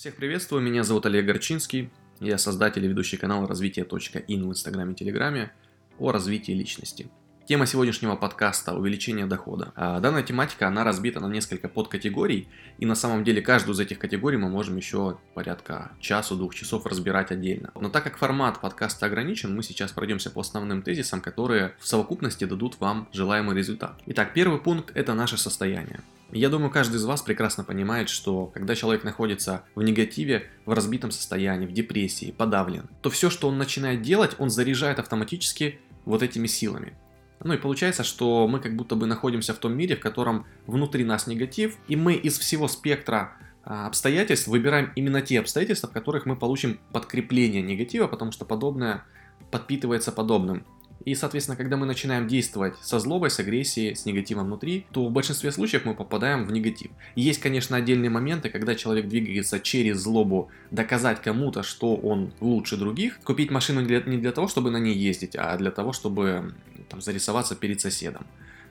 Всех приветствую, меня зовут Олег Горчинский, я создатель и ведущий канала развитие.ин в Инстаграме и Телеграме о развитии личности. Тема сегодняшнего подкаста – увеличение дохода. А данная тематика, она разбита на несколько подкатегорий, и на самом деле каждую из этих категорий мы можем еще порядка часу-двух часов разбирать отдельно. Но так как формат подкаста ограничен, мы сейчас пройдемся по основным тезисам, которые в совокупности дадут вам желаемый результат. Итак, первый пункт – это наше состояние. Я думаю, каждый из вас прекрасно понимает, что когда человек находится в негативе, в разбитом состоянии, в депрессии, подавлен, то все, что он начинает делать, он заряжает автоматически вот этими силами. Ну и получается, что мы как будто бы находимся в том мире, в котором внутри нас негатив, и мы из всего спектра а, обстоятельств выбираем именно те обстоятельства, в которых мы получим подкрепление негатива, потому что подобное подпитывается подобным. И, соответственно, когда мы начинаем действовать со злобой, с агрессией, с негативом внутри, то в большинстве случаев мы попадаем в негатив. Есть, конечно, отдельные моменты, когда человек двигается через злобу, доказать кому-то, что он лучше других. Купить машину не для того, чтобы на ней ездить, а для того, чтобы там, зарисоваться перед соседом.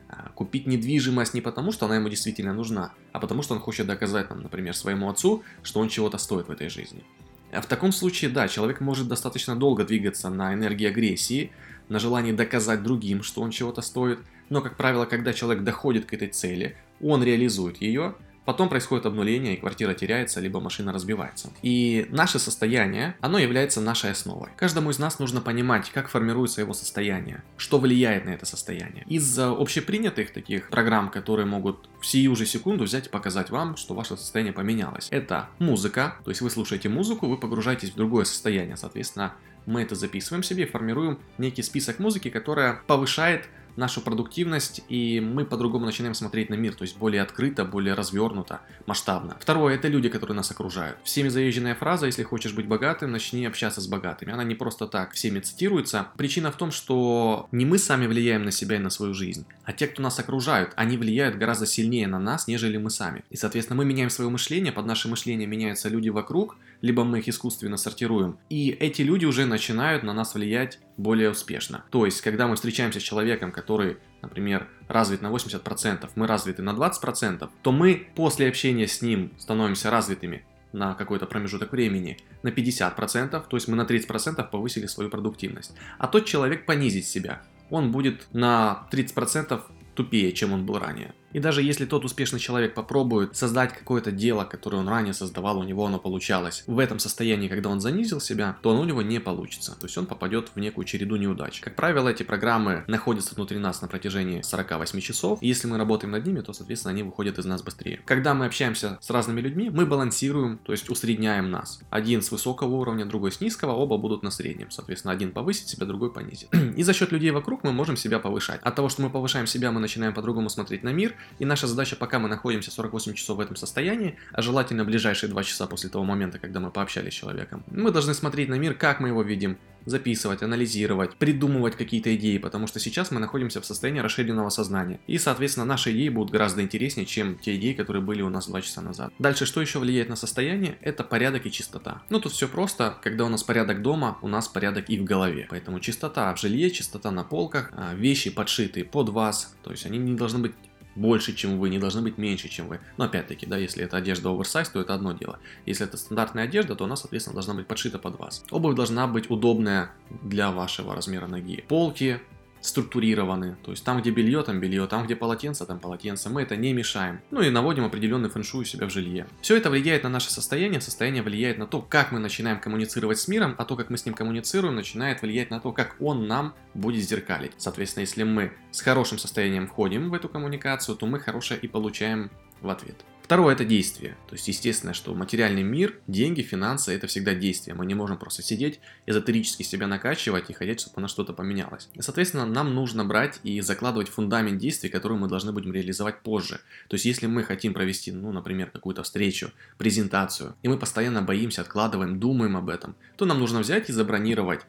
А, купить недвижимость не потому, что она ему действительно нужна, а потому, что он хочет доказать, нам, например, своему отцу, что он чего-то стоит в этой жизни. А в таком случае, да, человек может достаточно долго двигаться на энергии агрессии, на желании доказать другим, что он чего-то стоит, но, как правило, когда человек доходит к этой цели, он реализует ее, Потом происходит обнуление, и квартира теряется, либо машина разбивается. И наше состояние, оно является нашей основой. Каждому из нас нужно понимать, как формируется его состояние, что влияет на это состояние. Из общепринятых таких программ, которые могут в сию же секунду взять и показать вам, что ваше состояние поменялось. Это музыка, то есть вы слушаете музыку, вы погружаетесь в другое состояние, соответственно, мы это записываем себе и формируем некий список музыки, которая повышает нашу продуктивность, и мы по-другому начинаем смотреть на мир, то есть более открыто, более развернуто, масштабно. Второе, это люди, которые нас окружают. Всеми заезженная фраза, если хочешь быть богатым, начни общаться с богатыми. Она не просто так всеми цитируется. Причина в том, что не мы сами влияем на себя и на свою жизнь, а те, кто нас окружают, они влияют гораздо сильнее на нас, нежели мы сами. И, соответственно, мы меняем свое мышление, под наше мышление меняются люди вокруг, либо мы их искусственно сортируем. И эти люди уже начинают на нас влиять более успешно. То есть, когда мы встречаемся с человеком, который, например, развит на 80%, мы развиты на 20%, то мы после общения с ним становимся развитыми на какой-то промежуток времени на 50%, то есть мы на 30% повысили свою продуктивность. А тот человек понизит себя, он будет на 30% тупее, чем он был ранее. И даже если тот успешный человек попробует создать какое-то дело, которое он ранее создавал, у него оно получалось, в этом состоянии, когда он занизил себя, то оно у него не получится. То есть он попадет в некую череду неудач. Как правило, эти программы находятся внутри нас на протяжении 48 часов. И если мы работаем над ними, то, соответственно, они выходят из нас быстрее. Когда мы общаемся с разными людьми, мы балансируем, то есть усредняем нас. Один с высокого уровня, другой с низкого, оба будут на среднем. Соответственно, один повысит себя, другой понизит. И за счет людей вокруг мы можем себя повышать. От того, что мы повышаем себя, мы начинаем по-другому смотреть на мир, и наша задача, пока мы находимся 48 часов в этом состоянии, а желательно ближайшие 2 часа после того момента, когда мы пообщались с человеком, мы должны смотреть на мир, как мы его видим, записывать, анализировать, придумывать какие-то идеи, потому что сейчас мы находимся в состоянии расширенного сознания. И, соответственно, наши идеи будут гораздо интереснее, чем те идеи, которые были у нас 2 часа назад. Дальше, что еще влияет на состояние? Это порядок и чистота. Ну, тут все просто. Когда у нас порядок дома, у нас порядок и в голове. Поэтому чистота в жилье, чистота на полках, а, вещи подшитые под вас, то есть они не должны быть больше, чем вы, не должны быть меньше, чем вы. Но опять-таки, да, если это одежда оверсайз, то это одно дело. Если это стандартная одежда, то она, соответственно, должна быть подшита под вас. Обувь должна быть удобная для вашего размера ноги. Полки структурированы. То есть там, где белье, там белье, там, где полотенце, там полотенце. Мы это не мешаем. Ну и наводим определенный фэншуй у себя в жилье. Все это влияет на наше состояние, состояние влияет на то, как мы начинаем коммуницировать с миром, а то, как мы с ним коммуницируем, начинает влиять на то, как он нам будет зеркалить. Соответственно, если мы с хорошим состоянием входим в эту коммуникацию, то мы хорошее и получаем в ответ. Второе – это действие. То есть, естественно, что материальный мир, деньги, финансы – это всегда действие. Мы не можем просто сидеть, эзотерически себя накачивать и хотеть, чтобы на что-то поменялось. Соответственно, нам нужно брать и закладывать фундамент действий, которые мы должны будем реализовать позже. То есть, если мы хотим провести, ну, например, какую-то встречу, презентацию, и мы постоянно боимся, откладываем, думаем об этом, то нам нужно взять и забронировать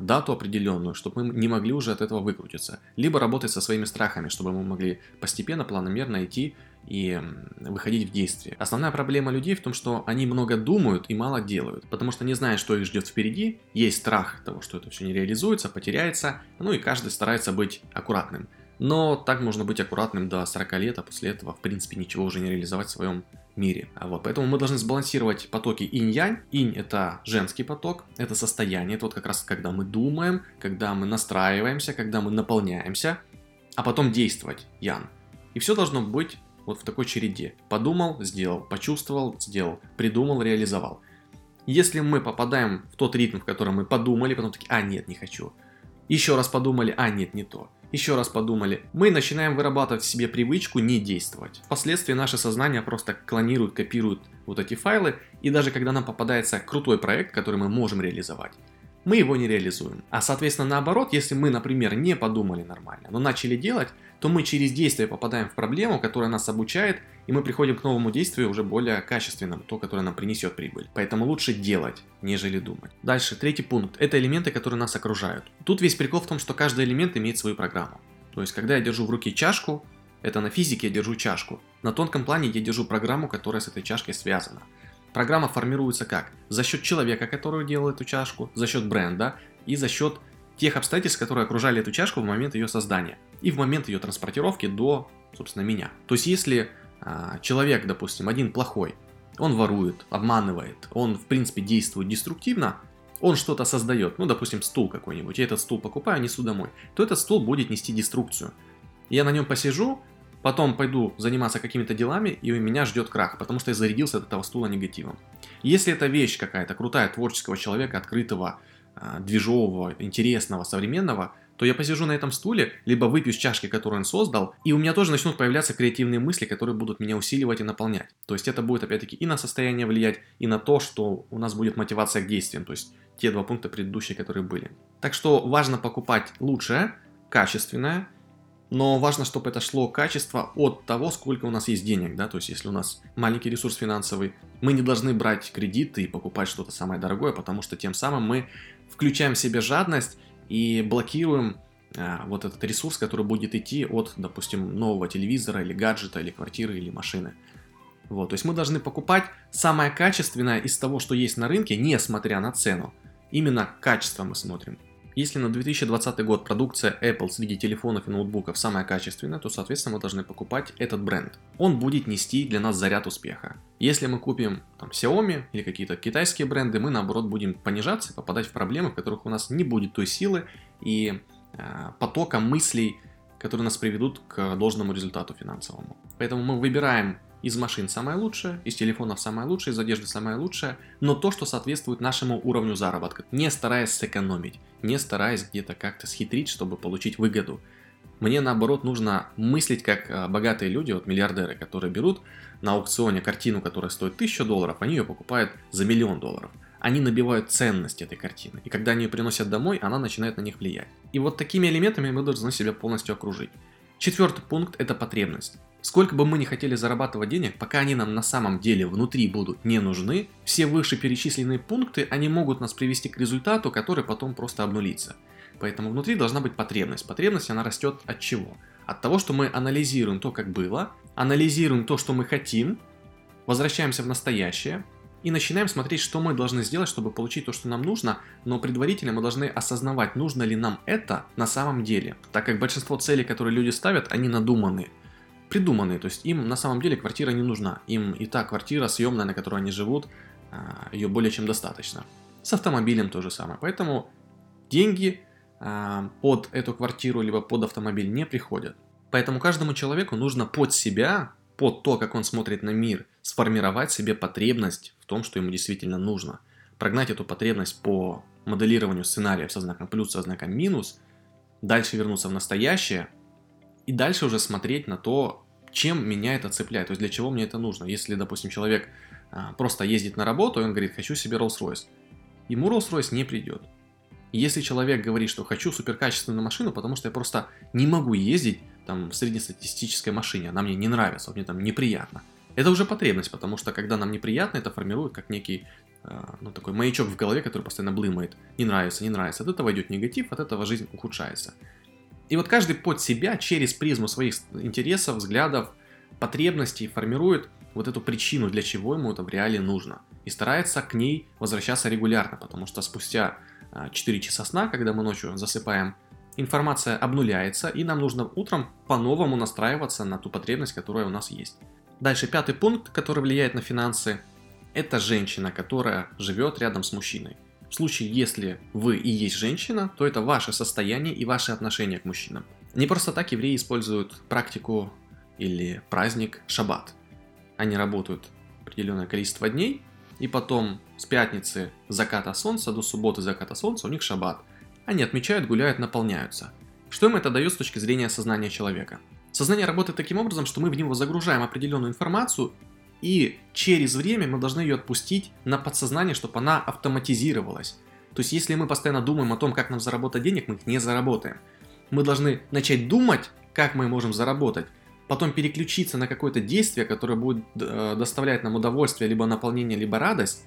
дату определенную, чтобы мы не могли уже от этого выкрутиться. Либо работать со своими страхами, чтобы мы могли постепенно, планомерно идти и выходить в действие. Основная проблема людей в том, что они много думают и мало делают, потому что не знают, что их ждет впереди, есть страх того, что это все не реализуется, потеряется, ну и каждый старается быть аккуратным. Но так можно быть аккуратным до 40 лет, а после этого, в принципе, ничего уже не реализовать в своем мире. А вот, поэтому мы должны сбалансировать потоки инь-янь. Инь – это женский поток, это состояние, это вот как раз когда мы думаем, когда мы настраиваемся, когда мы наполняемся, а потом действовать, ян. И все должно быть вот в такой череде. Подумал, сделал, почувствовал, сделал, придумал, реализовал. Если мы попадаем в тот ритм, в котором мы подумали, потом такие, а нет, не хочу. Еще раз подумали, а нет, не то еще раз подумали, мы начинаем вырабатывать в себе привычку не действовать. Впоследствии наше сознание просто клонирует, копирует вот эти файлы, и даже когда нам попадается крутой проект, который мы можем реализовать, мы его не реализуем. А соответственно наоборот, если мы, например, не подумали нормально, но начали делать, то мы через действие попадаем в проблему, которая нас обучает, и мы приходим к новому действию уже более качественному, то, которое нам принесет прибыль. Поэтому лучше делать, нежели думать. Дальше, третий пункт. Это элементы, которые нас окружают. Тут весь прикол в том, что каждый элемент имеет свою программу. То есть, когда я держу в руке чашку, это на физике я держу чашку. На тонком плане я держу программу, которая с этой чашкой связана. Программа формируется как? За счет человека, который делал эту чашку, за счет бренда и за счет тех обстоятельств, которые окружали эту чашку в момент ее создания и в момент ее транспортировки до, собственно, меня. То есть, если человек, допустим, один плохой, он ворует, обманывает, он, в принципе, действует деструктивно, он что-то создает, ну, допустим, стул какой-нибудь, я этот стул покупаю, несу домой, то этот стул будет нести деструкцию. Я на нем посижу, потом пойду заниматься какими-то делами, и у меня ждет крах, потому что я зарядился от этого стула негативом. Если это вещь какая-то крутая, творческого человека, открытого, а, движового, интересного, современного, то я посижу на этом стуле, либо выпью с чашки, которую он создал, и у меня тоже начнут появляться креативные мысли, которые будут меня усиливать и наполнять. То есть это будет опять-таки и на состояние влиять, и на то, что у нас будет мотивация к действиям, то есть те два пункта предыдущие, которые были. Так что важно покупать лучшее, качественное, но важно, чтобы это шло качество от того, сколько у нас есть денег, да, то есть если у нас маленький ресурс финансовый, мы не должны брать кредиты и покупать что-то самое дорогое, потому что тем самым мы включаем в себе жадность и блокируем а, вот этот ресурс, который будет идти от, допустим, нового телевизора или гаджета, или квартиры, или машины. Вот, то есть мы должны покупать самое качественное из того, что есть на рынке, несмотря на цену. Именно качество мы смотрим. Если на 2020 год продукция Apple среди телефонов и ноутбуков самая качественная, то, соответственно, мы должны покупать этот бренд. Он будет нести для нас заряд успеха. Если мы купим там, Xiaomi или какие-то китайские бренды, мы, наоборот, будем понижаться и попадать в проблемы, в которых у нас не будет той силы и э, потока мыслей, которые нас приведут к должному результату финансовому. Поэтому мы выбираем из машин самое лучшее, из телефонов самое лучшее, из одежды самое лучшее, но то, что соответствует нашему уровню заработка, не стараясь сэкономить, не стараясь где-то как-то схитрить, чтобы получить выгоду. Мне наоборот нужно мыслить как а, богатые люди, вот миллиардеры, которые берут на аукционе картину, которая стоит 1000 долларов, они ее покупают за миллион долларов. Они набивают ценность этой картины, и когда они ее приносят домой, она начинает на них влиять. И вот такими элементами мы должны себя полностью окружить. Четвертый пункт – это потребность. Сколько бы мы ни хотели зарабатывать денег, пока они нам на самом деле внутри будут не нужны, все вышеперечисленные пункты, они могут нас привести к результату, который потом просто обнулится. Поэтому внутри должна быть потребность. Потребность, она растет от чего? От того, что мы анализируем то, как было, анализируем то, что мы хотим, возвращаемся в настоящее и начинаем смотреть, что мы должны сделать, чтобы получить то, что нам нужно, но предварительно мы должны осознавать, нужно ли нам это на самом деле. Так как большинство целей, которые люди ставят, они надуманы придуманные, то есть им на самом деле квартира не нужна. Им и та квартира съемная, на которой они живут, а, ее более чем достаточно. С автомобилем то же самое. Поэтому деньги а, под эту квартиру либо под автомобиль не приходят. Поэтому каждому человеку нужно под себя, под то, как он смотрит на мир, сформировать себе потребность в том, что ему действительно нужно. Прогнать эту потребность по моделированию сценариев со знаком плюс, со знаком минус, дальше вернуться в настоящее – и дальше уже смотреть на то, чем меня это цепляет, то есть для чего мне это нужно. Если, допустим, человек а, просто ездит на работу, и он говорит, хочу себе Rolls-Royce, ему Rolls-Royce не придет. Если человек говорит, что хочу суперкачественную машину, потому что я просто не могу ездить там в среднестатистической машине, она мне не нравится, мне там неприятно. Это уже потребность, потому что когда нам неприятно, это формирует как некий а, ну, такой маячок в голове, который постоянно блымает. Не нравится, не нравится. От этого идет негатив, от этого жизнь ухудшается. И вот каждый под себя через призму своих интересов, взглядов, потребностей формирует вот эту причину, для чего ему это в реале нужно. И старается к ней возвращаться регулярно, потому что спустя 4 а, часа сна, когда мы ночью засыпаем, информация обнуляется, и нам нужно утром по-новому настраиваться на ту потребность, которая у нас есть. Дальше пятый пункт, который влияет на финансы, это женщина, которая живет рядом с мужчиной. В случае, если вы и есть женщина, то это ваше состояние и ваши отношения к мужчинам. Не просто так евреи используют практику или праздник шаббат. Они работают определенное количество дней, и потом с пятницы заката солнца до субботы заката солнца у них шаббат. Они отмечают, гуляют, наполняются. Что им это дает с точки зрения сознания человека? Сознание работает таким образом, что мы в него загружаем определенную информацию, и через время мы должны ее отпустить на подсознание, чтобы она автоматизировалась. То есть, если мы постоянно думаем о том, как нам заработать денег, мы их не заработаем. Мы должны начать думать, как мы можем заработать, потом переключиться на какое-то действие, которое будет э, доставлять нам удовольствие, либо наполнение, либо радость,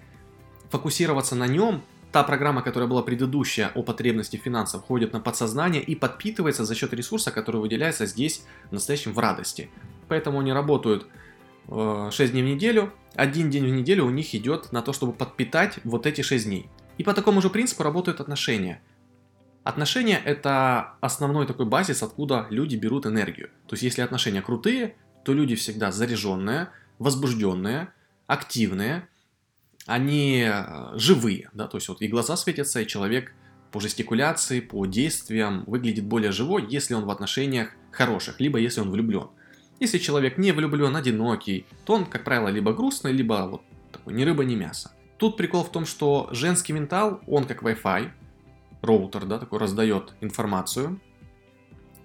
фокусироваться на нем, та программа, которая была предыдущая о потребности финансов, входит на подсознание и подпитывается за счет ресурса, который выделяется здесь, в настоящем, в радости. Поэтому они работают 6 э, дней в неделю, один день в неделю у них идет на то, чтобы подпитать вот эти 6 дней. И по такому же принципу работают отношения. Отношения – это основной такой базис, откуда люди берут энергию. То есть, если отношения крутые, то люди всегда заряженные, возбужденные, активные, они э, живые, да, то есть вот и глаза светятся, и человек по жестикуляции, по действиям выглядит более живой, если он в отношениях хороших, либо если он влюблен. Если человек не влюблен, одинокий, то он, как правило, либо грустный, либо вот такой ни рыба, ни мясо. Тут прикол в том, что женский ментал, он как Wi-Fi, роутер, да, такой раздает информацию.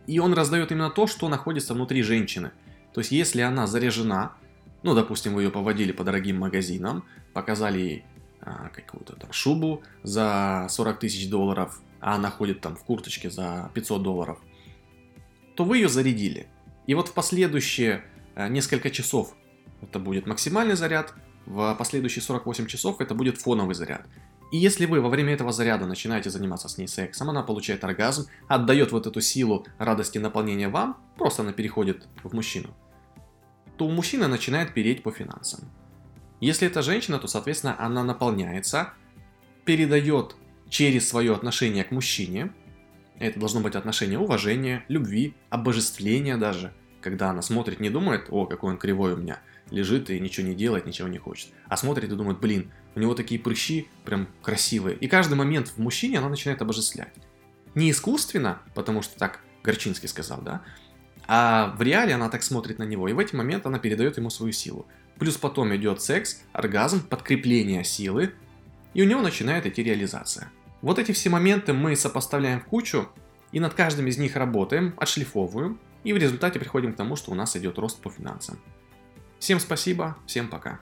И он раздает именно то, что находится внутри женщины. То есть, если она заряжена, ну, допустим, вы ее поводили по дорогим магазинам, показали ей а, какую-то там шубу за 40 тысяч долларов, а она ходит там в курточке за 500 долларов, то вы ее зарядили. И вот в последующие а, несколько часов это будет максимальный заряд, в последующие 48 часов это будет фоновый заряд. И если вы во время этого заряда начинаете заниматься с ней сексом, она получает оргазм, отдает вот эту силу радости наполнения вам, просто она переходит в мужчину, то у мужчины начинает переть по финансам. Если это женщина, то, соответственно, она наполняется, передает через свое отношение к мужчине, это должно быть отношение уважения, любви, обожествления даже, когда она смотрит, не думает, о, какой он кривой у меня, лежит и ничего не делает, ничего не хочет, а смотрит и думает, блин, у него такие прыщи прям красивые. И каждый момент в мужчине она начинает обожествлять. Не искусственно, потому что так Горчинский сказал, да, а в реале она так смотрит на него, и в эти моменты она передает ему свою силу. Плюс потом идет секс, оргазм, подкрепление силы, и у него начинает идти реализация. Вот эти все моменты мы сопоставляем в кучу, и над каждым из них работаем, отшлифовываем, и в результате приходим к тому, что у нас идет рост по финансам. Всем спасибо, всем пока.